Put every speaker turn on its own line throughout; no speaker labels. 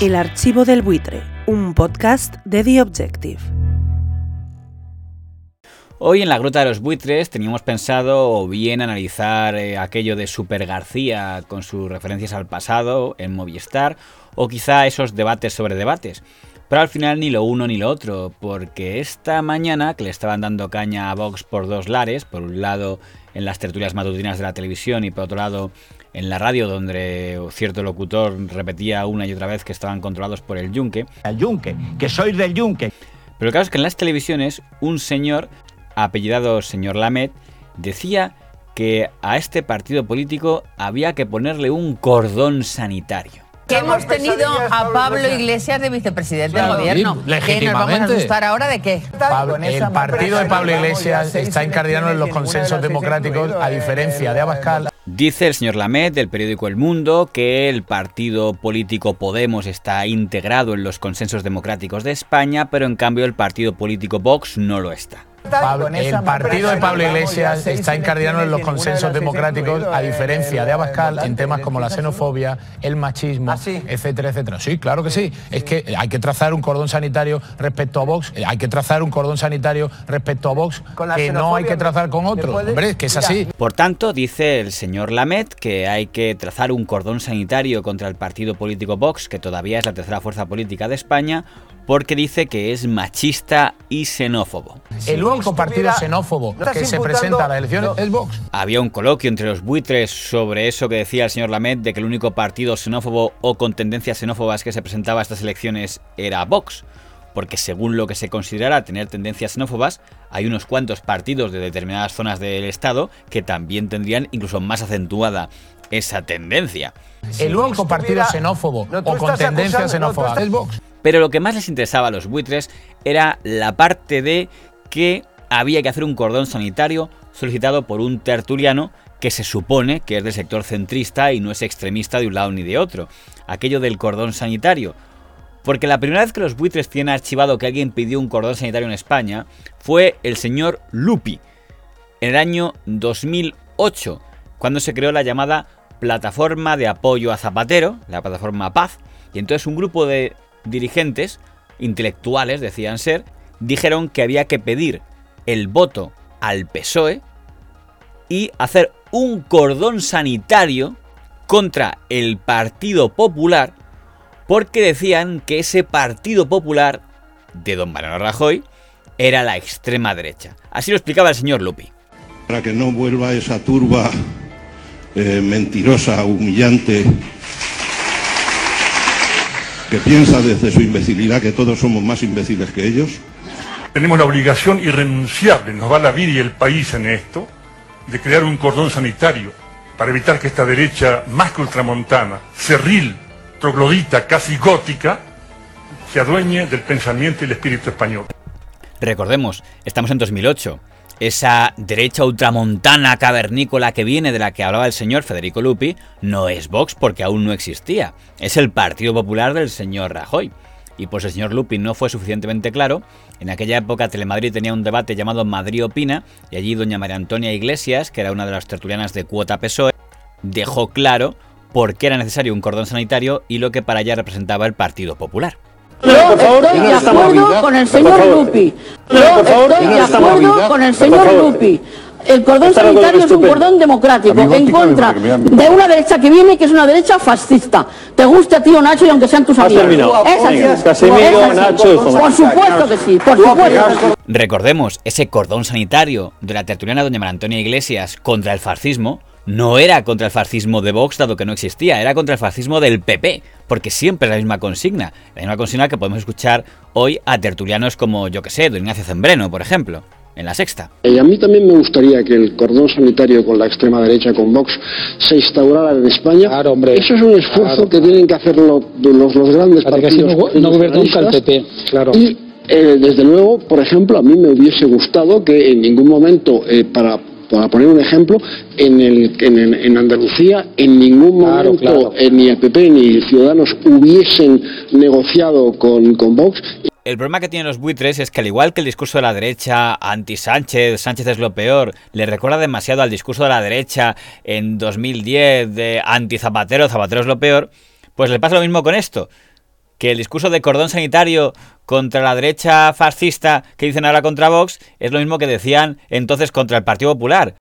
El archivo del buitre, un podcast de The Objective.
Hoy en la Gruta de los Buitres teníamos pensado o bien analizar eh, aquello de Super García con sus referencias al pasado en Movistar o quizá esos debates sobre debates. Pero al final ni lo uno ni lo otro, porque esta mañana que le estaban dando caña a Vox por dos lares, por un lado en las tertulias matutinas de la televisión y por otro lado en la radio donde cierto locutor repetía una y otra vez que estaban controlados por el yunque.
El yunque, que sois del yunque.
Pero el caso es que en las televisiones un señor, apellidado señor Lamet, decía que a este partido político había que ponerle un cordón sanitario.
Que hemos tenido a Pablo Iglesias de vicepresidente del gobierno. ¿Qué nos vamos a asustar ahora de qué?
Pablo- el partido de Pablo Iglesias está incardinado en los consensos democráticos, a diferencia de Abascal.
Dice el señor Lamet del periódico El Mundo que el partido político Podemos está integrado en los consensos democráticos de España, pero en cambio el partido político Vox no lo está.
Pablo- el partido de Pablo Iglesias está incardinado en los consensos democráticos, a diferencia de Abascal, en temas como la xenofobia, el machismo, etcétera, etcétera. Sí, claro que sí. Es que hay que trazar un cordón sanitario respecto a Vox, eh, hay que trazar un cordón sanitario respecto a Vox que no hay que trazar con otros. Hombre, es que es así.
Por tanto, dice el señor Lamet que hay que trazar un cordón sanitario contra el partido político Vox, que todavía es la tercera fuerza política de España, porque dice que es machista y xenófobo.
El único partido xenófobo que se presenta a las elecciones es Vox.
Había un coloquio entre los buitres sobre eso que decía el señor Lamet de que el único partido xenófobo o con tendencias xenófobas que se presentaba a estas elecciones era Vox. Porque según lo que se considerara tener tendencias xenófobas, hay unos cuantos partidos de determinadas zonas del Estado que también tendrían incluso más acentuada esa tendencia.
El único partido xenófobo o con tendencia xenófoba es Vox.
Pero lo que más les interesaba a los buitres era la parte de que había que hacer un cordón sanitario solicitado por un tertuliano que se supone que es del sector centrista y no es extremista de un lado ni de otro. Aquello del cordón sanitario. Porque la primera vez que los buitres tienen archivado que alguien pidió un cordón sanitario en España fue el señor Lupi, en el año 2008, cuando se creó la llamada Plataforma de Apoyo a Zapatero, la plataforma Paz, y entonces un grupo de dirigentes, intelectuales decían ser, dijeron que había que pedir el voto al PSOE y hacer un cordón sanitario contra el Partido Popular porque decían que ese Partido Popular de don Mariano Rajoy era la extrema derecha. Así lo explicaba el señor Lupi.
Para que no vuelva esa turba eh, mentirosa, humillante, que piensa desde su imbecilidad que todos somos más imbéciles que ellos.
Tenemos la obligación irrenunciable, nos va la vida y el país en esto, de crear un cordón sanitario para evitar que esta derecha más que ultramontana, cerril, troglodita, casi gótica, se adueñe del pensamiento y el espíritu español.
Recordemos, estamos en 2008. Esa derecha ultramontana cavernícola que viene de la que hablaba el señor Federico Lupi no es Vox porque aún no existía. Es el Partido Popular del señor Rajoy. Y pues el señor Lupi no fue suficientemente claro. En aquella época Telemadrid tenía un debate llamado Madrid Opina y allí doña María Antonia Iglesias, que era una de las tertulianas de cuota PSOE, dejó claro por qué era necesario un cordón sanitario y lo que para ella representaba el Partido Popular.
Yo estoy de acuerdo con el señor Lupi. Yo estoy de acuerdo con el señor Lupi. El cordón sanitario es un cordón democrático en contra de una derecha que viene que es una derecha fascista. Te guste a tío Nacho y aunque sean tus amigos. Es así. Así.
Nacho,
Por supuesto que sí, por supuesto.
Recordemos, ese cordón sanitario de la tertuliana doña María Antonia Iglesias contra el fascismo no era contra el fascismo de Vox, dado que no existía, era contra el fascismo del PP, porque siempre es la misma consigna, la misma consigna que podemos escuchar hoy a tertulianos como, yo que sé, don Ignacio Zembreno, por ejemplo, en la sexta.
Y a mí también me gustaría que el cordón sanitario con la extrema derecha, con Vox, se instaurara en España.
Claro, hombre.
Eso es un esfuerzo que tienen que hacer lo- los, los grandes
Para que así
partidos.
no, go- no gobierna nunca el. PP, claro.
Y, eh, desde luego, por ejemplo, a mí me hubiese gustado que en ningún momento, eh, para, para poner un ejemplo, en, el, en, en- en Andalucía, en ningún
Claro,
momento
claro.
eh, ni el PP ni Ciudadanos hubiesen negociado con, con Vox
El problema que tienen los buitres es que al igual que el discurso de la derecha anti-Sánchez, Sánchez es lo peor, le recuerda demasiado al discurso de la derecha en 2010 de anti-Zapatero, Zapatero es lo peor, pues le pasa lo mismo con esto. Que el discurso de cordón sanitario contra la derecha fascista que dicen ahora contra Vox es lo mismo que decían entonces contra el Partido Popular.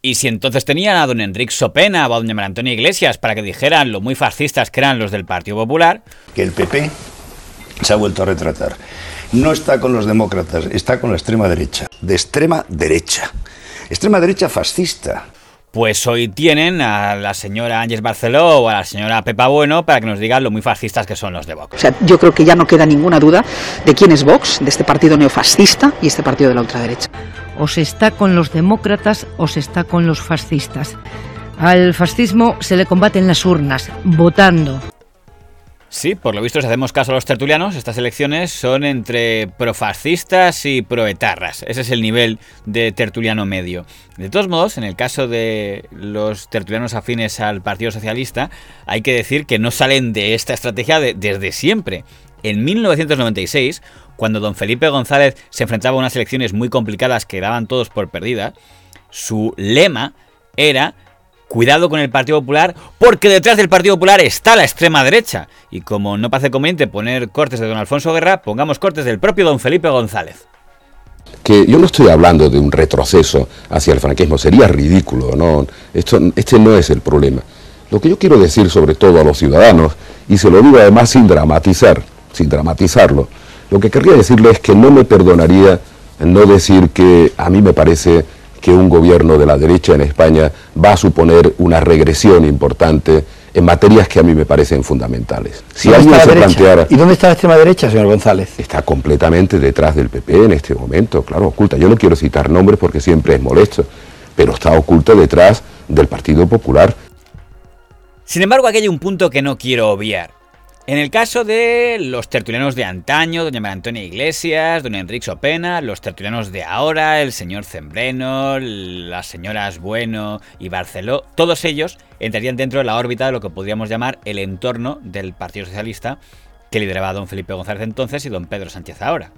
Y si entonces tenían a don Enrique Sopena o a doña María Antonia Iglesias para que dijeran lo muy fascistas que eran los del Partido Popular...
Que el PP se ha vuelto a retratar. No está con los demócratas, está con la extrema derecha. De extrema derecha. Extrema derecha fascista.
Pues hoy tienen a la señora Ángeles Barceló o a la señora Pepa Bueno para que nos digan lo muy fascistas que son los de Vox.
O sea, yo creo que ya no queda ninguna duda de quién es Vox, de este partido neofascista y este partido de la ultraderecha.
O se está con los demócratas o se está con los fascistas. Al fascismo se le combate en las urnas, votando.
Sí, por lo visto, si hacemos caso a los tertulianos, estas elecciones son entre profascistas y proetarras. Ese es el nivel de tertuliano medio. De todos modos, en el caso de los tertulianos afines al Partido Socialista, hay que decir que no salen de esta estrategia desde siempre. En 1996, cuando don Felipe González se enfrentaba a unas elecciones muy complicadas que daban todos por perdida, su lema era Cuidado con el Partido Popular, porque detrás del Partido Popular está la extrema derecha. Y como no parece conveniente poner cortes de don Alfonso Guerra, pongamos cortes del propio don Felipe González.
Que yo no estoy hablando de un retroceso hacia el franquismo, sería ridículo, ¿no? Esto, este no es el problema. Lo que yo quiero decir sobre todo a los ciudadanos, y se lo digo además sin dramatizar, sin dramatizarlo, lo que querría decirle es que no me perdonaría no decir que a mí me parece que un gobierno de la derecha en España va a suponer una regresión importante en materias que a mí me parecen fundamentales.
Si alguien se planteara... ¿Y dónde está la extrema derecha, señor González?
Está completamente detrás del PP en este momento, claro, oculta. Yo no quiero citar nombres porque siempre es molesto, pero está oculto detrás del Partido Popular.
Sin embargo, aquí hay un punto que no quiero obviar. En el caso de los tertulianos de antaño, doña María Antonia Iglesias, don Enrique Sopena, los tertulianos de ahora, el señor Zembreno, las señoras Bueno y Barceló, todos ellos entrarían dentro de la órbita de lo que podríamos llamar el entorno del Partido Socialista que lideraba don Felipe González entonces y don Pedro Sánchez ahora.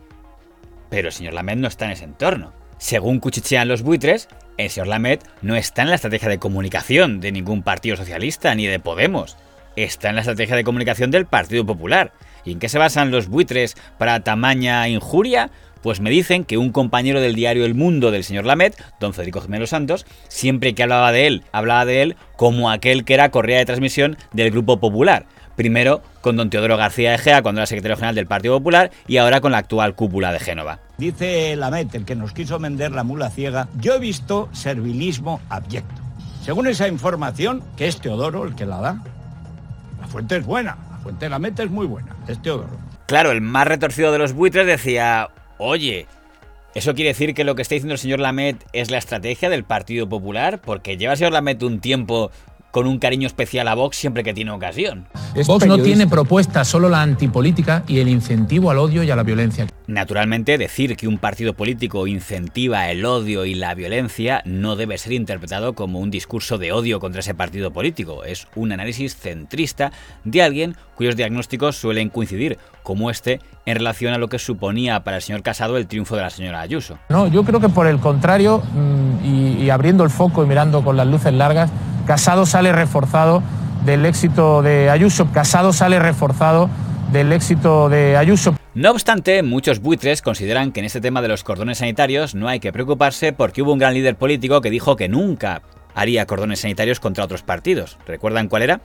Pero el señor Lamed no está en ese entorno. Según cuchichean los buitres, el señor Lamed no está en la estrategia de comunicación de ningún partido socialista ni de Podemos está en la estrategia de comunicación del Partido Popular. ¿Y en qué se basan los buitres para tamaña injuria? Pues me dicen que un compañero del diario El Mundo del señor Lamet, don Federico Jiménez Santos, siempre que hablaba de él, hablaba de él como aquel que era correa de transmisión del Grupo Popular. Primero con don Teodoro García Egea cuando era secretario general del Partido Popular y ahora con la actual cúpula de Génova.
Dice Lamet, el que nos quiso vender la mula ciega, yo he visto servilismo abyecto. Según esa información, que es Teodoro el que la da, fuente es buena, la fuente de la es muy buena, es Teodoro.
Claro, el más retorcido de los buitres decía, oye, ¿eso quiere decir que lo que está diciendo el señor Lamet es la estrategia del Partido Popular? Porque lleva el señor Lamet un tiempo con un cariño especial a Vox siempre que tiene ocasión.
Vox no tiene propuesta, solo la antipolítica y el incentivo al odio y a la violencia.
Naturalmente, decir que un partido político incentiva el odio y la violencia no debe ser interpretado como un discurso de odio contra ese partido político. Es un análisis centrista de alguien cuyos diagnósticos suelen coincidir, como este, en relación a lo que suponía para el señor Casado el triunfo de la señora Ayuso.
No, yo creo que por el contrario, mm, y, y abriendo el foco y mirando con las luces largas, Casado sale reforzado del éxito de Ayuso. Casado sale reforzado del éxito de Ayuso.
No obstante, muchos buitres consideran que en este tema de los cordones sanitarios no hay que preocuparse porque hubo un gran líder político que dijo que nunca haría cordones sanitarios contra otros partidos. ¿Recuerdan cuál era?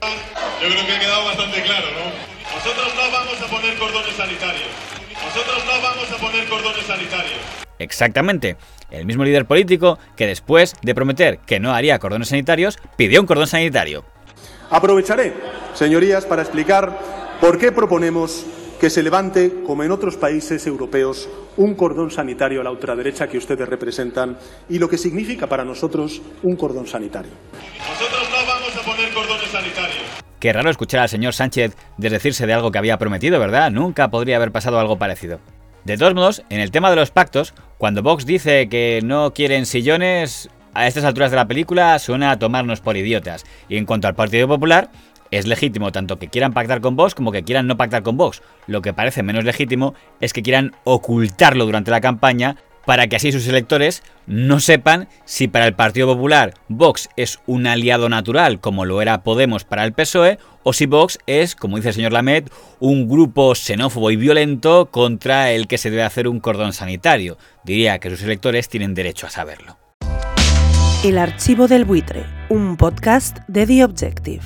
Yo creo que ha quedado bastante claro, ¿no? Nosotros no vamos a poner cordones sanitarios. Nosotros no vamos a poner cordones sanitarios.
Exactamente. El mismo líder político que después de prometer que no haría cordones sanitarios, pidió un cordón sanitario.
Aprovecharé, señorías, para explicar por qué proponemos que se levante, como en otros países europeos, un cordón sanitario a la ultraderecha que ustedes representan y lo que significa para nosotros un cordón sanitario.
Nosotros no vamos a poner cordones sanitarios.
Qué raro escuchar al señor Sánchez desdecirse de algo que había prometido, ¿verdad? Nunca podría haber pasado algo parecido. De todos modos, en el tema de los pactos, cuando Vox dice que no quieren sillones, a estas alturas de la película suena a tomarnos por idiotas. Y en cuanto al Partido Popular, es legítimo tanto que quieran pactar con Vox como que quieran no pactar con Vox. Lo que parece menos legítimo es que quieran ocultarlo durante la campaña para que así sus electores no sepan si para el Partido Popular Vox es un aliado natural como lo era Podemos para el PSOE o si Vox es, como dice el señor Lamet, un grupo xenófobo y violento contra el que se debe hacer un cordón sanitario. Diría que sus electores tienen derecho a saberlo.
El archivo del buitre, un podcast de The Objective.